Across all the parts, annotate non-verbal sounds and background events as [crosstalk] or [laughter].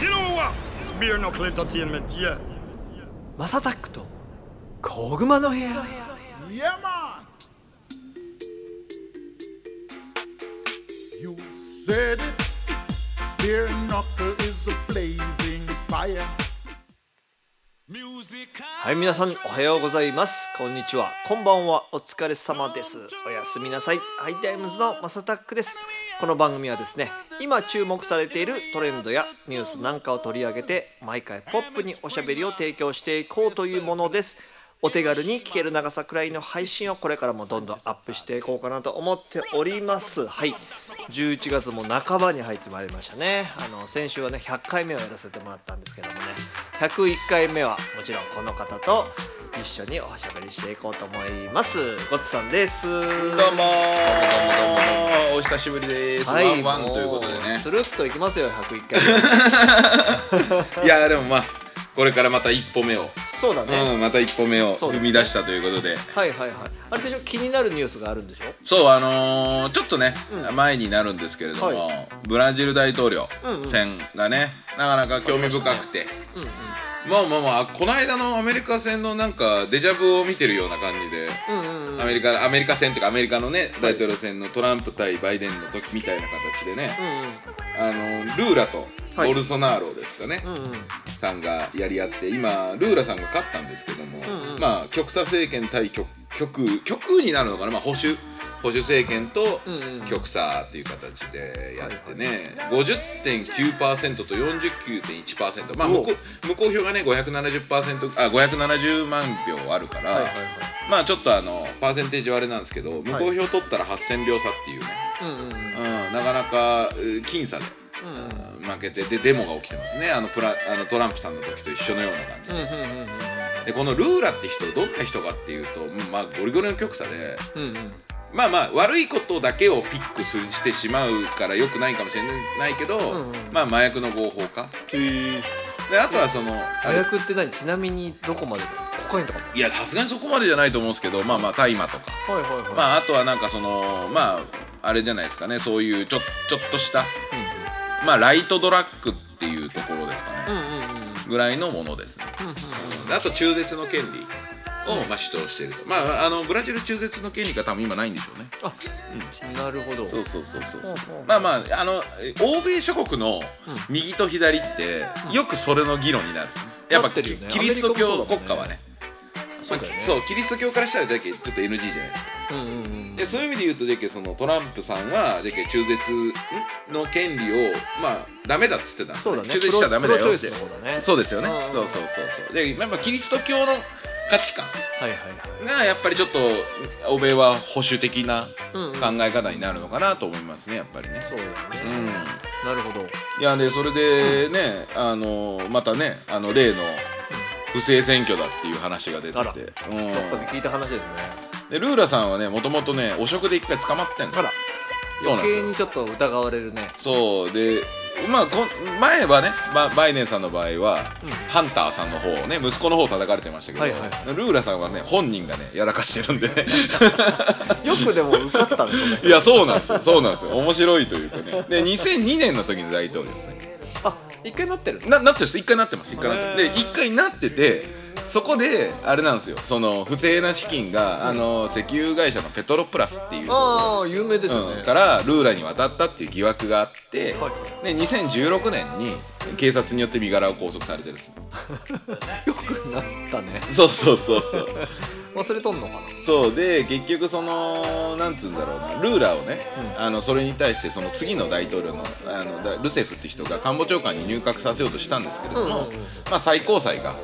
You know what? It's bare knuckle entertainment, yeah. マサタックと小熊の部屋 Yeah, man. You said it. Bare knuckle is a blazing fire. はい皆さんおはようございますこんにちはこんばんはお疲れ様ですおやすみなさいハイタイムズのマサタックですこの番組はですね今注目されているトレンドやニュースなんかを取り上げて毎回ポップにおしゃべりを提供していこうというものです。お手軽に聞ける長さくらいの配信をこれからもどんどんアップしていこうかなと思っております。はい。11月も半ばに入ってまいりましたね。あの先週はね100回目をやらせてもらったんですけどもね。101回目はもちろんこの方と一緒におしゃべりしていこうと思います。ゴッツさんです。どうもどうもどうもお久しぶりです、はいワンワンということでね。もうスルッといきますよ101回 [laughs] いやでもまあこれからまた一歩目を、そうだね、うんまた一歩目を踏み出したということで。はいはいはい。あれでしょ気になるニュースがあるんでしょ？そうあのーちょっとね、前になるんですけれども、はブラジル大統領んうん。選がねなかなか興味深くて、まあまあまあこの間のアメリカ戦のなんかデジャブを見てるような感じで、アメリカアメリカ戦というかアメリカのね大統領選のトランプ対バイデンの時みたいな形でね、あのルーラとはい。ボルソナーロですかね、うんうん。さんがやり合って今ルーラさんが勝ったんですけども、まあ極左政権対極極極右になるのかな、まあ、保守保守政権とんうん。極左っていう形でやってね、50.9%と49.1%まあ無効無効票がね570%あ570万票あるから、はいはいはい。まあちょっとあのパーセンテージはあれなんですけど無効票取ったら8000票差っていうね、うんうんうん、なかなかえー僅差で、うん負けてでデモが起きてますね。あのプラあのトランプさんの時と一緒のような感じで,、でこのルーラって人どんな人かっていうと、うんまあ、ゴリゴリの極左でうんうんまあまあ悪いことだけをピックするしてしまうからよくないかもしれないけど、んうん。まあ麻薬の合法化。であとはその麻薬って何？ちなみにどこまで？コカインとか？もいやさすがにそこまでじゃないと思うんですけどまあまあ大麻とか。はいはいはい、まああとはなんかそのまああれじゃないですかねそういうちょちょっとしたまあライトドラッグっていうところですかね、うんうんうん。ぐらいのものですね、であと中絶の権利を、まあ、主張していると。まああのブラジル中絶の権利が多分今ないんでしょうね。あ、なるほど。そうそうそうそうまあまああのえ欧米諸国の右と左って、よくそれの議論になるんですね。やっぱね。キリスト教国家はね。そうね。そうキリスト教からしたらじゃけちょっと NG じゃないですか。うんうんうんでそういう意味で言うとじゃけそのトランプさんはじゃけ中絶の権利をまあダメだっつってたんですそうだね。中絶しちゃダメだよって。ね。そうですよね。うんそうそうそうそう。でやっぱキリスト教の価値観がやっぱりちょっと欧米は保守的なうんうん。考え方になるのかなと思いますねやっぱりね。そうだよね、うん。なるほど。いやでそれでね、あのまたねあの例の不正選挙だっていう話が出てあら。て、どっかで聞いた話ですね。うん、でルーラさんはねもともとね汚職で一回捕まってんですよ余計にちょっと疑われるね。そう。でまあこん前はねババイデンさんの場合は、ハンターさんの方をね息子の方を叩かれてましたけど、はいはいルーラさんはね本人がねやらかしてるんで。ね [laughs] よくでも受かったねその人いやそうなんですよ。そうなんですよ。面白いというかね。で2002年の時の大統領ですね。あ一回なってるななってるんです。一回なってます。一回なってで一回なっててそこであれなんですよ。その不正な資金が、あの石油会社のペトロプラスっていうああ有名ですよね、うん。からルーラに渡ったっていう疑惑があって、はで2016年に警察によって身柄を拘束されてるんです。[laughs] よくなったね。そうそうそうそう忘れとんのかな？そうで結局そのなんつうんだろうなルーラーをね、あのそれに対してその次の大統領のあのだルセフって人が官房長官に入閣させようとしたんですけれども、まあ、最高裁が、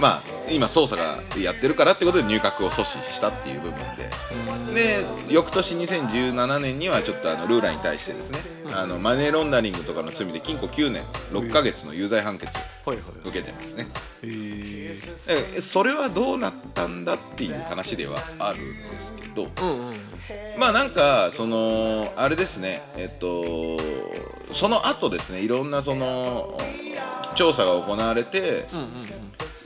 まあ、今捜査がやってるからってことで入閣を阻止したっていう部分で。で翌年2017年にはちょっとあのルーラーに対してですね、あのマネーロンダリングとかの罪で禁錮9年6ヶ月の有罪判決を受けてますね。へええそれはどうなったんだっていう話ではあるんですけど、うんうん。まあなんかそのあれですねえっとその後ですねいろんなその調査が行われて、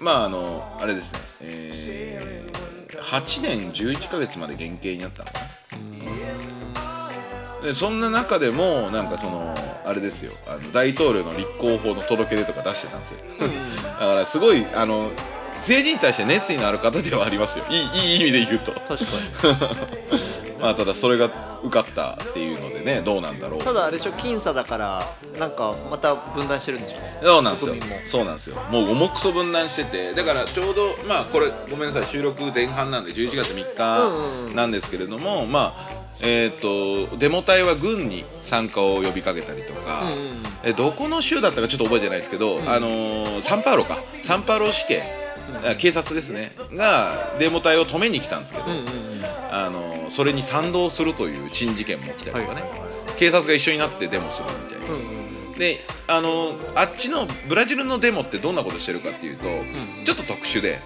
まああのあれですね、えー8年11ヶ月まで減刑になったのかな。でそんな中でもなんかそのあれですよ。あの大統領の立候補の届け出とか出してたんですよ、だからすごいあの政治に対して熱意のある方ではありますよ。いいいい意味で言うと。確かに [laughs] まあただそれが受かったっていうのでねどうなんだろう。ただあれでしょ僅差だからなんかまた分断してるんでしょ。そうなんですよ。そうなんですよ。もう重くそ分断しててだからちょうどまあこれごめんなさい収録前半なんで11月3日なんですけれども、まあえー、とデモ隊は軍に参加を呼びかけたりとか、えどこの州だったかちょっと覚えてないですけど、あのーサンパウロか。サンパウロ市警、警察ですね。がデモ隊を止めに来たんですけど、あのーそれに賛同するという珍事件も起きたりとかね、警察が一緒になってデモするみたいな。であのあっちのブラジルのデモってどんなことしてるかっていうと、ちょっと特殊で、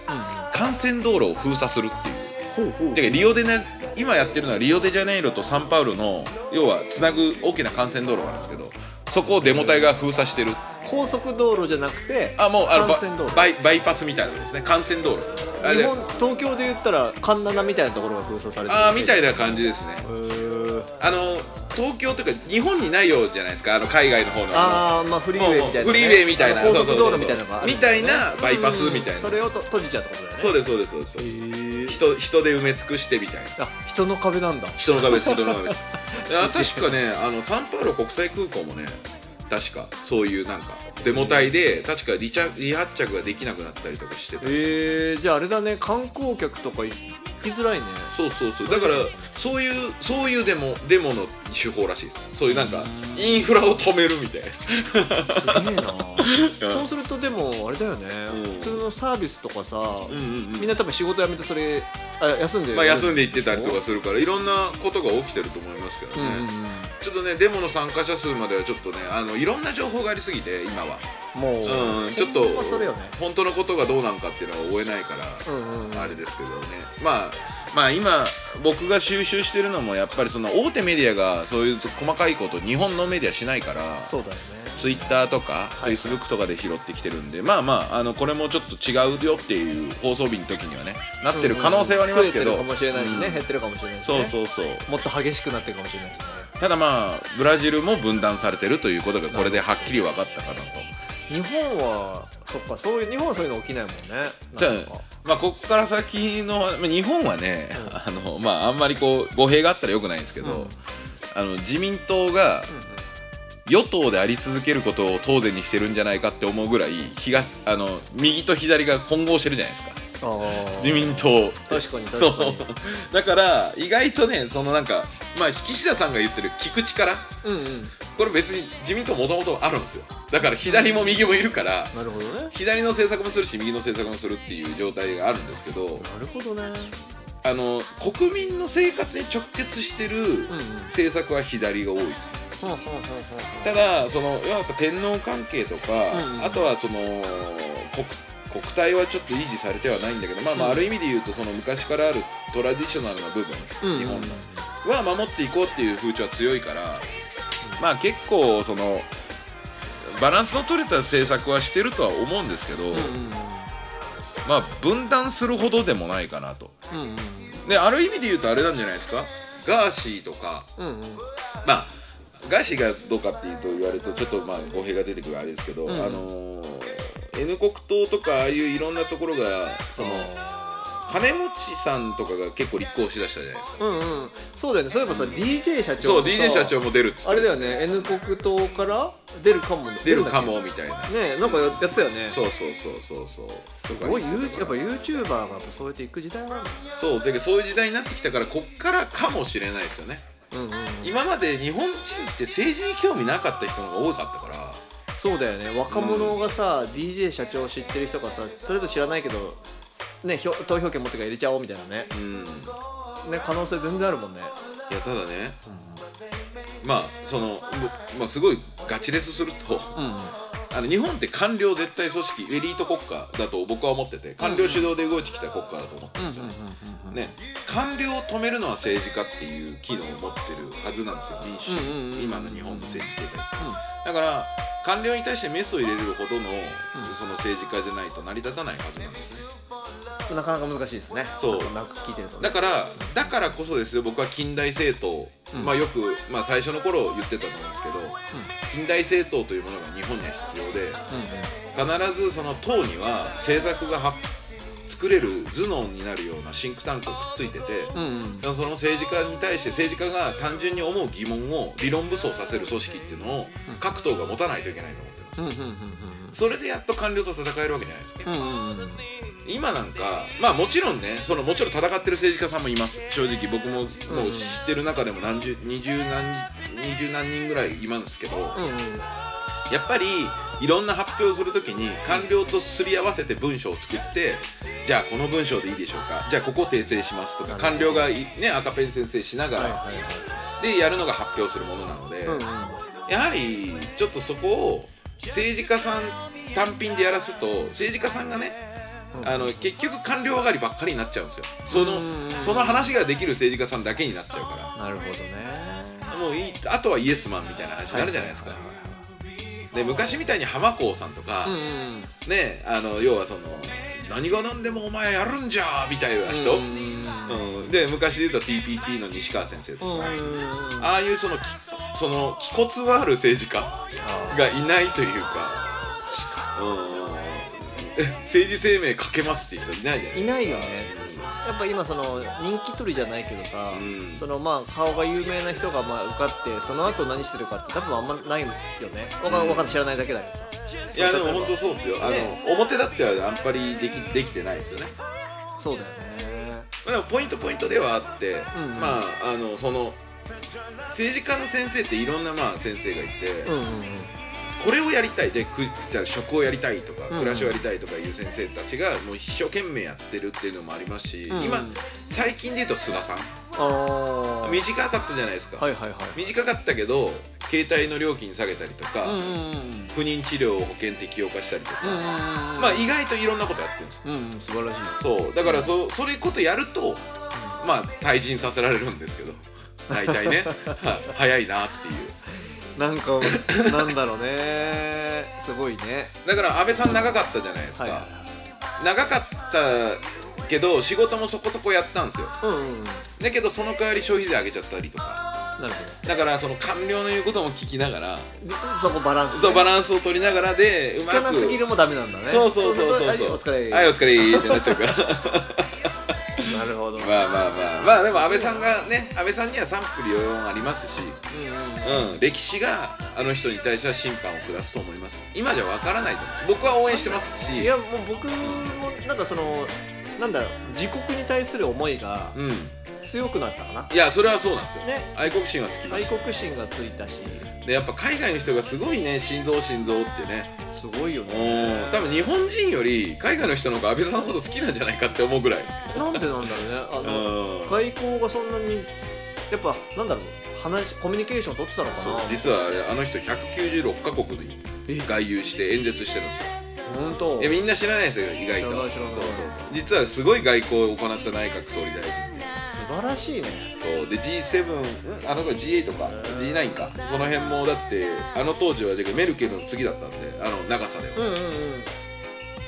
幹線道路を封鎖するっていう。ほうリオデネ今やってるのはリオデジャネイロとサンパウロの要はつなぐ大きな幹線道路があるんですけどそこをデモ隊が封鎖してる。高速道路じゃなくてあもうあのバ幹線道路。バイバイパスみたいなことですね。幹線道路。日本東京で言ったら環七みたいなところが封鎖されてるあーみたいな感じですね。あの東京というか日本にないようじゃないですか？あの海外の方の。ああーまあフリーウェイみたいな、ね、フリーウェイみたいな。高速道路みたいなのがあるみたいなバイパスみたいな。それをと閉じちゃうってことだよね。そうですそうですそうです。そうです人人で埋め尽くしてみたいな。あ人の壁なんだ。人の壁です人の壁。[laughs] です確かねあのサンパウロ国際空港もね確かそういうなんかデモ隊で確か離着離発着ができなくなったりとかしてた。えー、じゃああれだね観光客とか行きづらいね。そうそうそう。だからそういうそういうデモデモの手法らしいですそういうなんかインフラを止めるみたいな。すげえな。[laughs] そうするとでもあれだよね、うん。普通のサービスとかさ、うんうんみんな多分仕事辞めてそれあ休んで。るまあ休んで行ってたりとかするからいろんなことが起きてると思いますけどね、うんうんうん。ちょっとねデモの参加者数まではちょっとねあのいろんな情報がありすぎて今は。もう、うん、ちょっとね。本当のことがどうなんかっていうのは追えないから、うんうんうん。あれですけどね。まあまあ今僕が収集してるのもやっぱりその大手メディアがそういう細かいこと日本のメディアしないからそうだよね。ツイッターとかフい。ェイスブックとかで拾ってきてるんで、まあまああのこれもちょっと違うよっていう放送日の時にはねなってる可能性はありますけど、増えてるかもしれないしね、うん。減ってるかもしれないし、ね、そうそうそう。もっと激しくなってるかもしれないしね。ただまあブラジルも分断されてるということがこれではっきり分かったかなと。日本はそっかそういう日本はそういうの起きないもんね。じゃまあここから先のまあ日本はね、あのまああんまりこう語弊があったらよくないんですけど、あの自民党が与党であり続けることを当然にしてるんじゃないかって思うぐらい東あの右と左が混合してるじゃないですか。自民党。確かにそう確かに。だから意外とねそのなんかまあ岸田さんが言ってる聞く力うんうん。これ別に自民党もともとあるんですよ。だから左も右もいるからなるほどね。左の政策もするし右の政策もするっていう状態があるんですけどなるほどね。あの国民の生活に直結してる政策は左が多いです、ほんほんほんほんただそのやっぱ天皇関係とか、うんうん。あとはその国国体はちょっと維持されてはないんだけどまあまあある意味で言うとその昔からあるトラディショナルな部分、うん。日本のは守っていこうっていう風潮は強いから、まあ結構そのバランスの取れた政策はしてるとは思うんですけど、うんうんまあ分断するほどでもないかなと。うんうんである意味で言うとあれなんじゃないですか？ガーシーとかうんうん。まあガーシーがどうかっていうと言われるとちょっとまあ語弊が出てくるあれですけど、んあのー N 国党とかああいういろんなところがその金持ちさんとかが結構立候補しだしたじゃないですか、うんうん。そうだよね。そういえばさ DJ 社長そう DJ 社長も出るっつってあれだよね。N 国党から出るかも出るかもみたいな。ねなんかややってたよね。そうそうそうそう。そうすごいやっぱ YouTuber がやっぱそうやっていく時代な。んだそうだけどそういう時代になってきたからこっからかもしれないですよね。うんうん今まで日本人って政治に興味なかった人の方が多かったから。そうだよね。若者がさ、DJ 社長知ってる人がさとりあえず知らないけどね投票権持ってから入れちゃおうみたいなね。うん。ね可能性全然あるもんね。いやただね、まあその、まあ、すごいガチレスすると、うんあの日本って官僚絶対組織エリート国家だと僕は思ってて官僚主導で動いてきた国家だと思ってるんですよね,、ね官僚を止めるのは政治家っていう機能を持ってるはずなんですよ民主今の日本の政治形態、だから官僚に対してメスを入れるほどの、その政治家じゃないと成り立たないはずなんですねなかなか難しいですね。そう。なんか聞いてるとね。だからだからこそですよ。僕は近代政党、まあよく、まあ、最初の頃言ってたと思うんですけど、近代政党というものが日本には必要で、必ずその党には政策がは作れる頭脳になるようなシンクタンクがくっついてて、うんうん。その政治家に対して政治家が単純に思う疑問を理論武装させる組織っていうのを各党が持たないといけないと思ってそれでやっと官僚と戦えるわけじゃないですか、今なんかまあもちろんねそのもちろん戦ってる政治家さんもいます。正直僕ももう知ってる中でも何十二十何二十何人ぐらいいますけど、うんうん。やっぱりいろんな発表をするときに官僚とすり合わせて文章を作ってじゃあこの文章でいいでしょうか。じゃあここ訂正しますとか。官僚がいね赤ペン先生しながら、でやるのが発表するものなので、うんうん。やはりちょっとそこを政治家さん単品でやらすと政治家さんがねあの結局官僚上がりばっかりになっちゃうんですよ。そのうん。その話ができる政治家さんだけになっちゃうかなるほどね。らもういいあとはイエスマンみたいな話になるじゃないですか。で昔みたいに浜子さんとか、うんうんねあの要はその何が何でもお前やるんじゃみたいな人、うんうんうん。で昔で言うと TPP の西川先生とか、ああいうそのきその気骨のある政治家がいないというか。うんえ政治生命かけますっていう人いないじゃないいないよね。やっぱ今その人気取りじゃないけどさ、うん。そのまあ顔が有名な人がまあ受かってその後何してるかって多分あんまないよね。わかわかん知らないだけだけどさ。いやでも本当そそうっすよ。あの、ね。表だってはあんまりできできてないですよね。そうだよねでもポイントポイントではあって、うんまああのその政治家の先生っていろんなまあ先生がいて、うんうんうん。これをやりたいでくじゃあ食をやりたいとかうん暮らしをやりたいとかいう先生たちがもう一生懸命やってるっていうのもありますし、うん今最近で言うと菅さん。短かったじゃないですか、はいはいはい。短かったけど携帯の料金下げたりとか、うんうんうん。不妊治療を保険適用化したりとか、うんうんうんまあ意外といろんなことやってるんですよ。うんうん素晴らしい。そう。だからそそれことやるとまあ退陣させられるんですけど。大体ね。は [laughs] 早いなっていう。なんかなんだろうね。すごいね。だから安倍さん長かったじゃないですか、はいはい。長かったけど仕事もそこそこやったんですよ。うんうんうん。だけどその代わり消費税上げちゃったりとかなるほだからその官僚の言うことも聞きながらそこバランスね。そうバランスを取りながらでうま聞かなすぎくるもダメなんだね。そうそうそうそうそうとはいお疲れ。はいお疲れ。ってなっちゃうから。なるほど。まあまあまあまあ。でも安倍さんがね安倍さんには賛否両論ありますしうんうん。うん、歴史があの人に対しては審判を下すと思います。今じゃわからないと思う。僕は応援してますし。いやもう僕もなんかそのなんだろう自国に対する思いがうん。強くなったかな、いやそれはそうなんですよ、ね。愛国心はつきま愛した国心がついたし。でやっぱ海外の人がすごいね心臓心臓ってね。すごいようん。ね多分日本人より海外の人の方が安倍さんのこと好きなんじゃないかって思うぐらい。なんでなんだろうね。あのうん。外交がそんなにやっぱなんだろう話コミュニケーション取ってたのかそうな実はあれあの人196カ国にえ外遊して演説してるんですよ本当。いやみんな知らないですよ意外と。実はすごい外交を行った内閣総理大臣で素晴らしいね。そう。で G7 んあの子 G8 か。G9 か。その辺もだってあの当時はメルケルの次だったんであの長さでは、うんうんうん。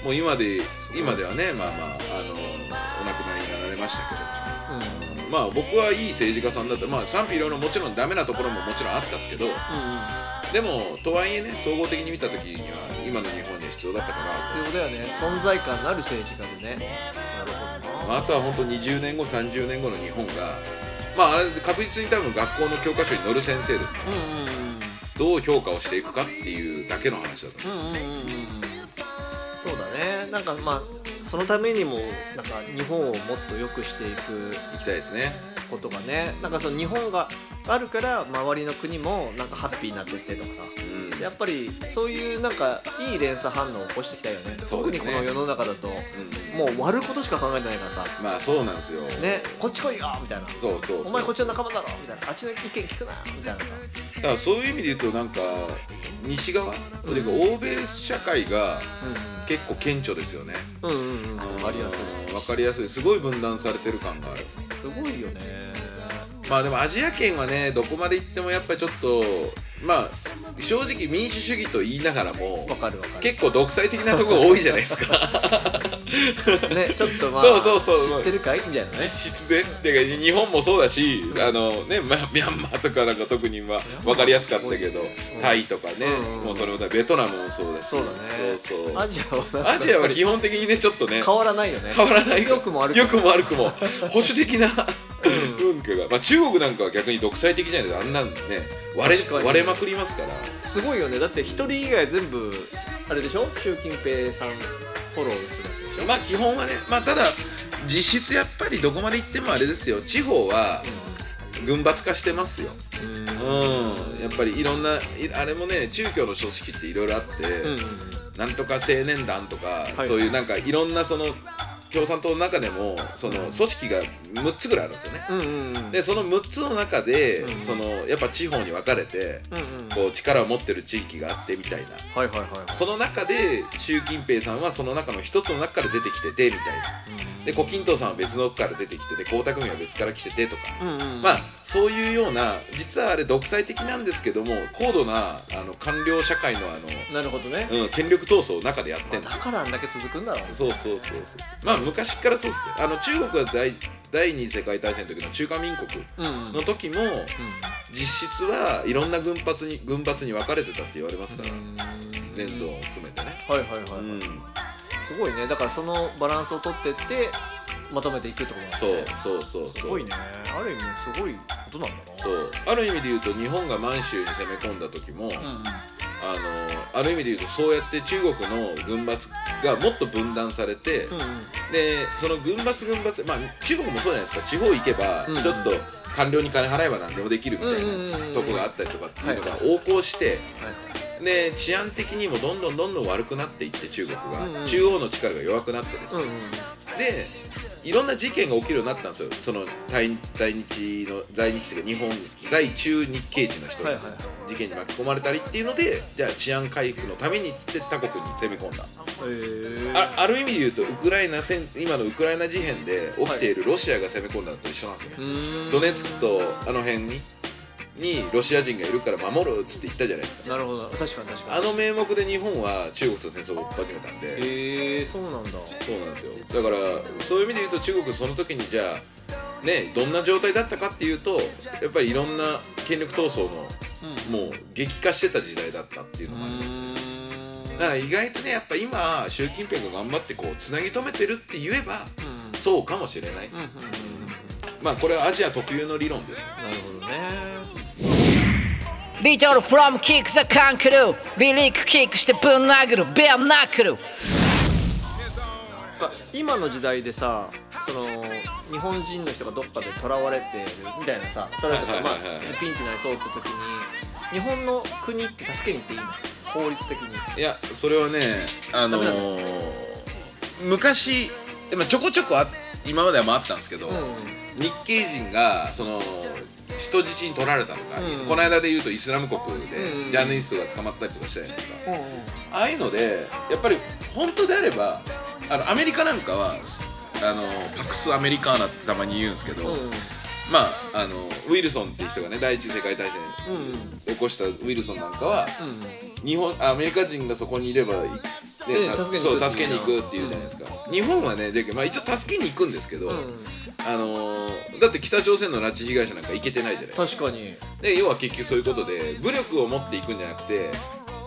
もう今で今ではねまあまああのお亡くなりになられましたけどうんまあ僕はいい政治家さんだった。まあ賛否いろいろもちろんダメなところももちろんあったんですけど。うんうん。でもとはいえね総合的に見た時には今の日本必要だったから必要だよね。存在感のある政治家でね。なるほどあ、あとは本当20年後30年後の日本がまああれ確実に多分学校の教科書に載る先生ですから。うんうんうん。どう評価をしていくかっていうだけの話だと思う。うんうんうんうん。そうだね。なんかまあそのためにもなんか日本をもっと良くしていく行きたいですね。ことがね。なんかその日本があるから周りの国もなんかハッピーになってってとかさ。うんやっぱりそういうなんかいい連鎖反応を起こしていきたいよね。ね。特にこの世の中だと、もう割ることしか考えてないからさ。まあそうなんですよ。ね。こっち来いよみたいな。そうそうそう。お前こっちの仲間だろみたいな。あっちの意見聞くなみたいなさ。だからそういう意味で言うとなんか西側というか欧米社会が結構顕著ですよね。うんうんうん。うん分かりやすいい分かりやすい。すごい分断されてる感がある。すごいよね。まあでもアジア圏はねどこまで行ってもやっぱりちょっとまあ正直民主主義と言いながらもわかるわかる。結構独裁的なところ多いじゃないですか。[laughs] ねちょっとまあそうそうそう知ってるかいみたいなね。実質でで日本もそうだしあのね、まあ、ミャンマーとかなんか特にまあ分かりやすかったけどタイとかね、うんもうそれもベトナムもそうだし。そうだね。そうそう。アジアはアジアは基本的にねちょっとね変わらないよね。変わらない。良くも悪く良くも悪くも。保守的な文化が、まあ、中国なんかは逆に独裁的じゃないです。かあんなんね割れ割れまくりますから。すごいよね。だって一人以外全部あれでしょ？習近平さんフォローするやつでしょ？まあ基本はねまあただ実質やっぱりどこまで行ってもあれですよ。地方は軍閥化してますよ。うん。やっぱりいろんないあれもね中共の組織っていろいろあって、うんうんなんとか青年団とか、はい。そういうなんかいろんなその共産党の中でもその組織が6つぐらいあるんですよね。うんうんうん。でその6つの中で、うん。そのやっぱ地方に分かれて、うんうん。こう力を持ってる地域があってみたいな。はいはいはいはい。その中で習近平さんはその中の一つの中から出てきててみたいなで胡錦涛さんは別のから出てきてて江沢民は別から来ててとか、うんうんまあそういうような実はあれ独裁的なんですけども高度なあの官僚社会のあなるほどね。の、うん、権力闘争を中でやってんですだからあんだけ続くんだろうね。そうそうそうそうまあ昔からそうっすねあの中国は第第二次世界大戦の時の中華民国うんうん。の時も実質はいろんな軍閥に軍閥に分かれてたって言われますから。年度を含めてね。はいはいはい、うんすごいね。だからそのバランスを取ってってまとめていくってことなんだそうねそうそうそう。すごいね。ある意味すごいことなんだな。そう。ある意味で言うと日本が満州に攻め込んだ時も、うんうん。あのある意味で言うとそうやって中国の軍閥がもっと分断されて、うんうん。でその軍閥軍閥まあ中国もそうじゃないですか。地方行けばうんちょっと官僚に金払えば何でもできるみたいうんうんうんうなん。とこがあったりとかっていうのが横行してはいで治安的にもどんどんどんどん悪くなっていって中国うんうん。が中央の力が弱くなってですね。うんうん。でいろんな事件が起きるようになったんですよ。その在在日の在日というか日本在中日系人の人がはいはい事件に巻き込まれたりっていうのでじゃあ治安回復のためにっつって他国に攻め込んだ。へー。あある意味で言うとウクライナ戦今のウクライナ事変で起きているロシアが攻め込んだのと一緒なんですよね、うーん。ドネツクとあの辺ににロシア人がいるから守るっつって言ったじゃないですか。なるほど。確かに確かに。あの名目で日本は中国と戦争を始めたんで。へえそうなんだ。そうなんですよ。だからそういう意味で言うと中国その時にじゃあねどんな状態だったかっていうとやっぱりいろんな権力闘争のもう激化してた時代だったっていうのもありますだから意外とねやっぱ今習近平が頑張ってこうつなぎ止めてるって言えばそうかもしれない。まあこれはアジア特有の理論です。なるほどね Little from kick the kangaroo. リリックキックしてぶん殴るベアナックル今の時代でさその日本人の人がどっかで囚われてるみたいなさ囚われてるまあピンチになりそうって時に日本の国って助けに行っていいの？法律的に。いやそれはねあのー昔でもちょこちょこあ今まではもあったんですけど、う日系人がその人質に取られたとか、うん。この間で言うとイスラム国うんでジャーナリストが捕まったりとかしたじゃないですか、ああいうのでやっぱり本当であればあのアメリカなんかはあのパクス・アメリカーナってたまに言うんですけど、うんまああのウィルソンっていう人がね第一次世界大戦うん起こしたウィルソンなんかは、うん。日本アメリカ人がそこにいれば、ねねた助けに行くそう助けに行くっていうじゃないですか、日本はねでまあ、一応助けに行くんですけど、ん。あのーだって北朝鮮の拉致被害者なんか行けてないじゃない確かに。で要は結局そういうことで武力を持っていくんじゃなくて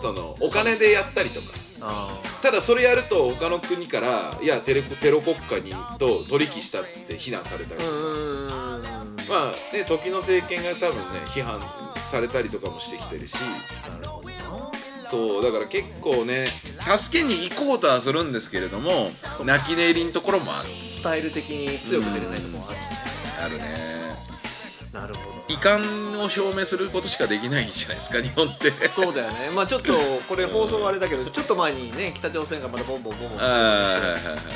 そのお金でやったりとか。あただそれやると他の国からいやテレテロ国家にと取引したっつって非難されたりとか、まあで時の政権が多分ね批判されたりとかもしてきてるし。なるほどなそうだから結構ね助けに行こうとはするんですけれども泣き寝入りのところもある。スタイル的に強く出れないとこもある。あるね。なるほど。遺憾を表明することしかできないんじゃないですか日本って。そうだよね。まあちょっとこれ放送はあれだけど [laughs] ちょっと前にね北朝鮮がまだボンボンボンボン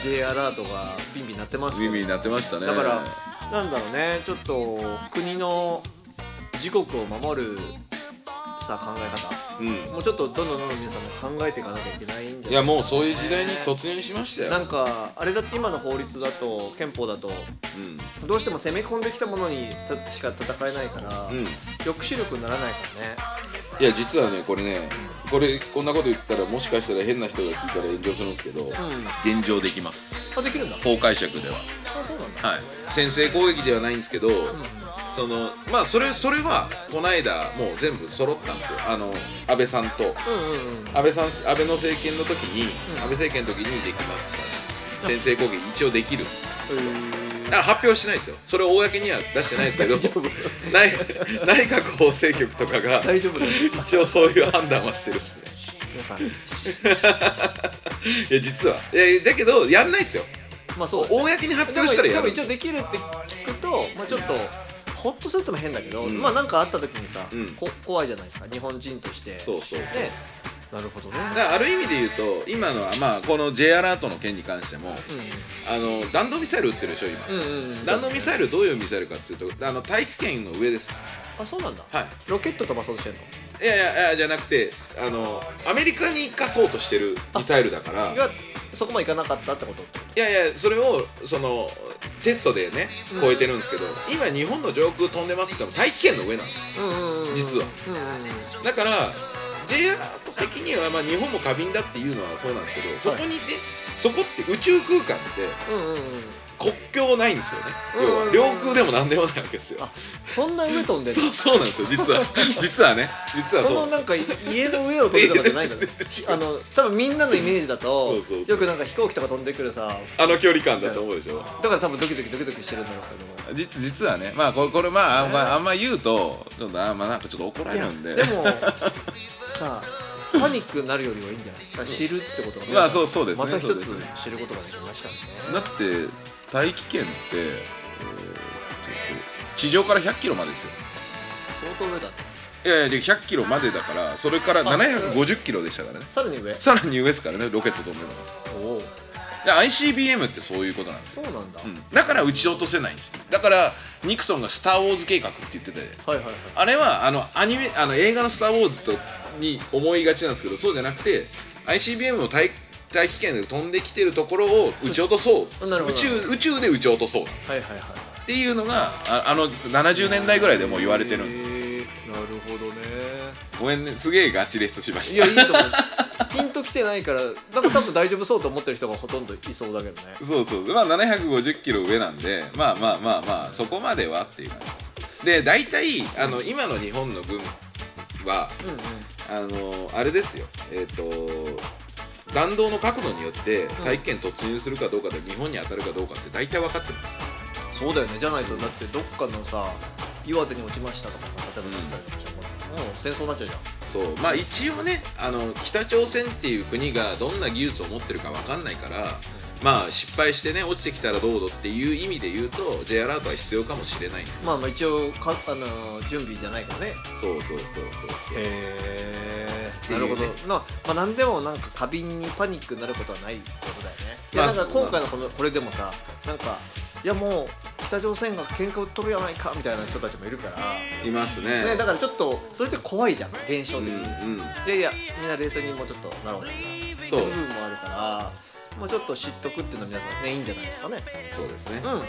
J アラートがビンビン鳴ってますけど。耳になってましたね。だからなんだろうねちょっと国の自国を守るさ考え方。うん。もうちょっとどんどんどんどん皆さんも考えていかなきゃいけないんじゃないいやもうそういう時代に突入しましたよ。なんかあれだって今の法律だと憲法だとうん。どうしても攻め込んできたものにたしか戦えないから、うん。抑止力にならないからね。いや実はねこれねこれこんなこと言ったらもしかしたら変な人が聞いたら炎上するんですけど、現状できます。あできるんだ。法解釈では。あそうなんだ。はい。先制攻撃ではないんですけど、そのまあそれそれはこの間もう全部揃ったんですよ。あの安倍さんと、安倍さん安倍の政権の時に、安倍政権の時にできました。ね先制攻撃一応できる。だから発表しないですよ。それを公には出してないですけど。内内閣法制局とかが大丈夫一応そういう判断はしてるっすね。[laughs] いや実は。いやだけどやんないっすよ。まあそう公に発表したらやる。一応できるって聞くと、まあ、ちょっとほっとするとも変だけど、まあなんかあった時にさ、うん。こ怖いじゃないですか。日本人として。そうそうそう。ね。なるほどね。だある意味で言うと今のはまあこの J アラートの件に関しても、あの弾道ミサイル撃ってるでしょ今、うんうんうん。弾道ミサイルどういうミサイルかっていうとあの大気圏の上です。あそうなんだ、はい。ロケット飛ばそうとしてんの？いやいやいやじゃなくてあのアメリカに行かそうとしてるミサイルだから。がそこまでいかなかったってこと？いやいやそれをそのテストでね超えてるんですけど、今日本の上空飛んでますっても大気圏の上なんですよ。実は。だから J アラート的には、まあ、日本も過敏だっていうのはそうなんですけどそこにね、そこって宇宙空間って国境ないんですよね、うん。要は領空でも何でもないわけですよ、そんな上飛んでんの？そうそうなんですよ。実は。[laughs] 実はね。実はそのなんか家の上を飛ぶとかじゃないんだねあの多分みんなのイメージだとよくなんか飛行機とか飛んでくるさあの距離感だと思うでしょ。だから多分ドキドキドキドキしてるんだろうけど。も実実はね。まあこれこれまああんまあんま言うとちょっとあんまなんかちょっと怒られるんで。でもさパニックになるよりはいいんじゃない？知るってことがまあそうそうですね。また一つ知ることができましたね。だって大気圏って、えー地上から100キロまでですよ。相当上だね。いやいやで100キロまでだからそれから750キロでしたからね。さらに上？さらに上ですからねロケット飛んでるのが。おお。で ICBM ってそういうことなんですよ。そうなんだ、うん。だから撃ち落とせないんですよ。だからニクソンが「スター・ウォーズ計画」って言ってたじゃないですかはいはいはい。あれはあのアニメあの映画の「スター・ウォーズと」に思いがちなんですけどそうじゃなくて ICBM を大大気圏で飛んできてるところを撃ち落とそう、宇宙宇宙で撃ち落とそう。はいはいはいっていうのがああの70年代ぐらいでもう言われてるんで。なるほどね。ごめんね。すげえガチレスしました。いやいいと思う。ピンときてないからなんか多分大丈夫そうと思ってる人がほとんどいそうだけどね。そうそう。まあ750キロ上なんでまあまあまあまあそこまではっていう感じ。で大体あの今の日本の軍は、あのあれですよ。えっ、と弾道の角度によって大気圏突入するかどうかで日本に当たるかどうかって大体分かってます。そうだよね。じゃないとだってどっかのさ岩手に落ちましたとかさ例えば言ったりとかもう戦争になっちゃうじゃん。そう。まあ一応ねあの北朝鮮っていう国がどんな技術を持ってるか分かんないからまあ失敗してね落ちてきたらどうぞっていう意味で言うと J アラートは必要かもしれない。んですまあまあ一応かあの準備じゃないからね。そうそうそうそう。へていうね。なるほど。な、まあ、何でもなんか過敏にパニックになることはないってことだよね。いやまあなんか今回のこのこれでもさなんかいやもう北朝鮮が喧嘩売っとるやないかみたいな人たちもいるから、いますね。ね、だからちょっとそれって怖いじゃん。現象的に、う。んうんいやいやみんな冷静にもうちょっとなるほどな。そう。っていう部分もあるからもうちょっと知っとくっていうのは皆さんねいいんじゃないですかね。そうですね。うん。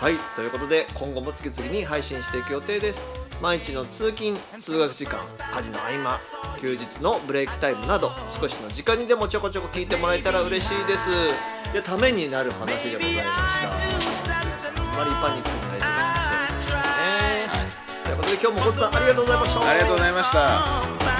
はいということで今後も次々に配信していく予定です毎日の通勤通学時間家事の合間休日のブレイクタイムなど少しの時間にでもちょこちょこ聞いてもらえたら嬉しいです。いやためになる話でございました。皆さんあんまりパニックになりすぎない気をつけてくださいね、ということで今日もごつさんありがとうございました。ありがとうございました.